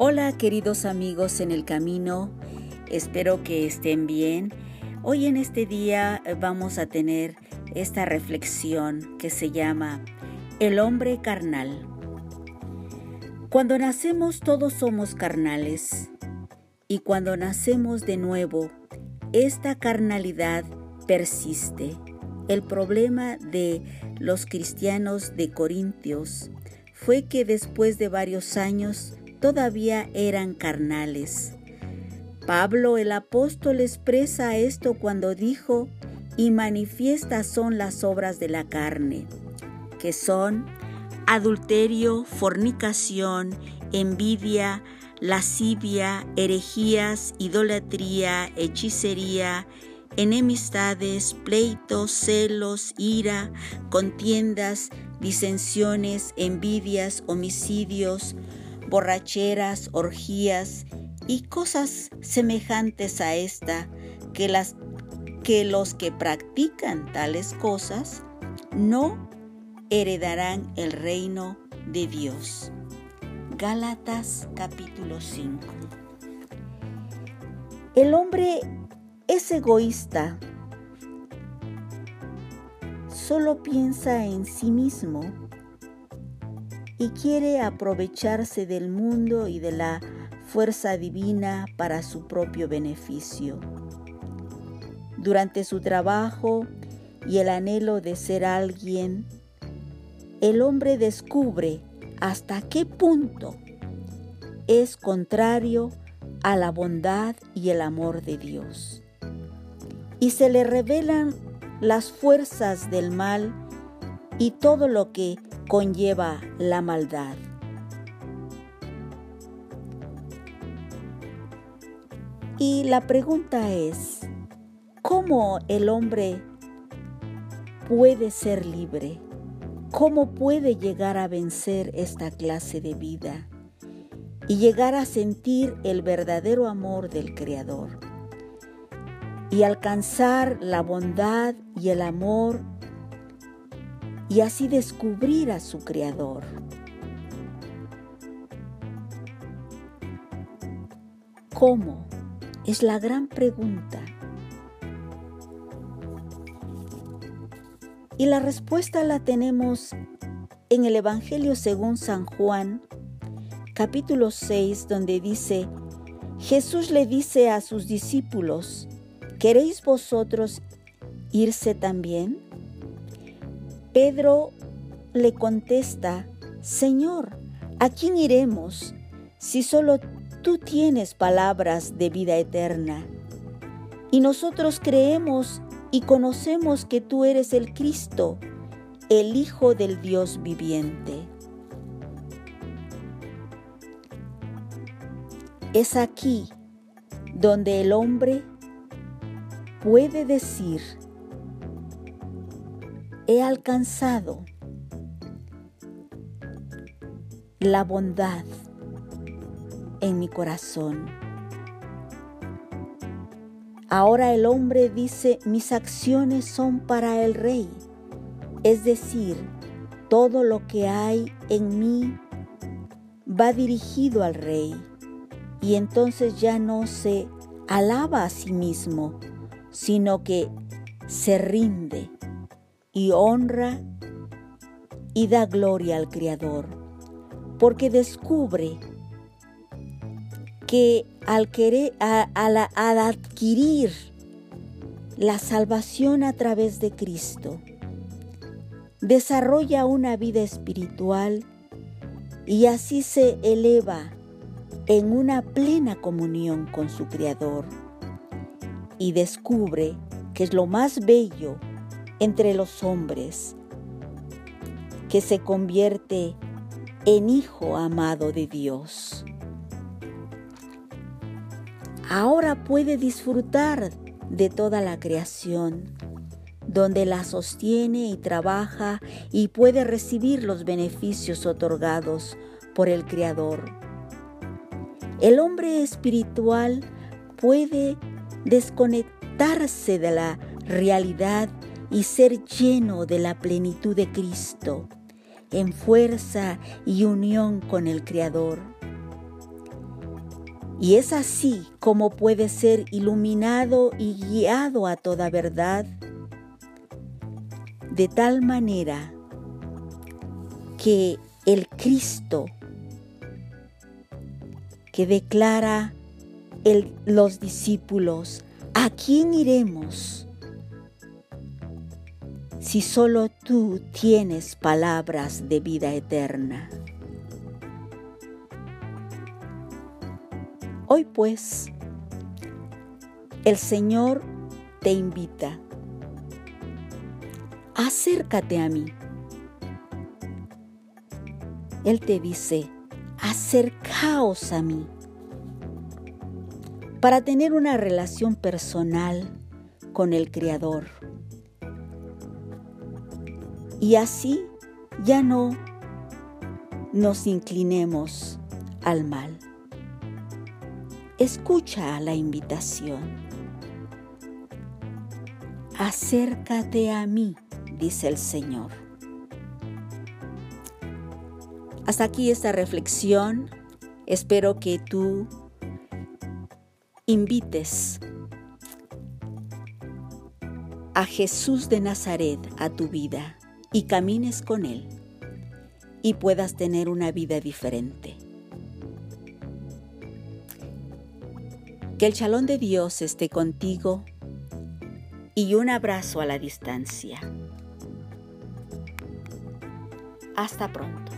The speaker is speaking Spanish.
Hola queridos amigos en el camino, espero que estén bien. Hoy en este día vamos a tener esta reflexión que se llama El hombre carnal. Cuando nacemos todos somos carnales y cuando nacemos de nuevo, esta carnalidad persiste. El problema de los cristianos de Corintios fue que después de varios años todavía eran carnales. Pablo el apóstol expresa esto cuando dijo, y manifiestas son las obras de la carne, que son adulterio, fornicación, envidia, lascivia, herejías, idolatría, hechicería, enemistades, pleitos, celos, ira, contiendas, disensiones, envidias, homicidios, borracheras, orgías y cosas semejantes a esta que, las, que los que practican tales cosas no heredarán el reino de Dios. Gálatas capítulo 5 El hombre es egoísta, solo piensa en sí mismo y quiere aprovecharse del mundo y de la fuerza divina para su propio beneficio. Durante su trabajo y el anhelo de ser alguien, el hombre descubre hasta qué punto es contrario a la bondad y el amor de Dios. Y se le revelan las fuerzas del mal y todo lo que conlleva la maldad. Y la pregunta es, ¿cómo el hombre puede ser libre? ¿Cómo puede llegar a vencer esta clase de vida y llegar a sentir el verdadero amor del Creador y alcanzar la bondad y el amor y así descubrir a su Creador. ¿Cómo? Es la gran pregunta. Y la respuesta la tenemos en el Evangelio según San Juan, capítulo 6, donde dice, Jesús le dice a sus discípulos, ¿queréis vosotros irse también? Pedro le contesta, Señor, ¿a quién iremos si solo tú tienes palabras de vida eterna? Y nosotros creemos y conocemos que tú eres el Cristo, el Hijo del Dios viviente. Es aquí donde el hombre puede decir, he alcanzado la bondad en mi corazón. Ahora el hombre dice, mis acciones son para el rey, es decir, todo lo que hay en mí va dirigido al rey y entonces ya no se alaba a sí mismo, sino que se rinde y honra y da gloria al Creador, porque descubre que al, querer, al adquirir la salvación a través de Cristo, desarrolla una vida espiritual y así se eleva en una plena comunión con su Creador y descubre que es lo más bello entre los hombres, que se convierte en hijo amado de Dios. Ahora puede disfrutar de toda la creación, donde la sostiene y trabaja y puede recibir los beneficios otorgados por el Creador. El hombre espiritual puede desconectarse de la realidad y ser lleno de la plenitud de Cristo, en fuerza y unión con el Creador. Y es así como puede ser iluminado y guiado a toda verdad, de tal manera que el Cristo que declara los discípulos, ¿a quién iremos? Si solo tú tienes palabras de vida eterna. Hoy pues, el Señor te invita. Acércate a mí. Él te dice, acercaos a mí para tener una relación personal con el Creador. Y así ya no nos inclinemos al mal. Escucha la invitación. Acércate a mí, dice el Señor. Hasta aquí esta reflexión. Espero que tú invites a Jesús de Nazaret a tu vida y camines con Él y puedas tener una vida diferente. Que el chalón de Dios esté contigo y un abrazo a la distancia. Hasta pronto.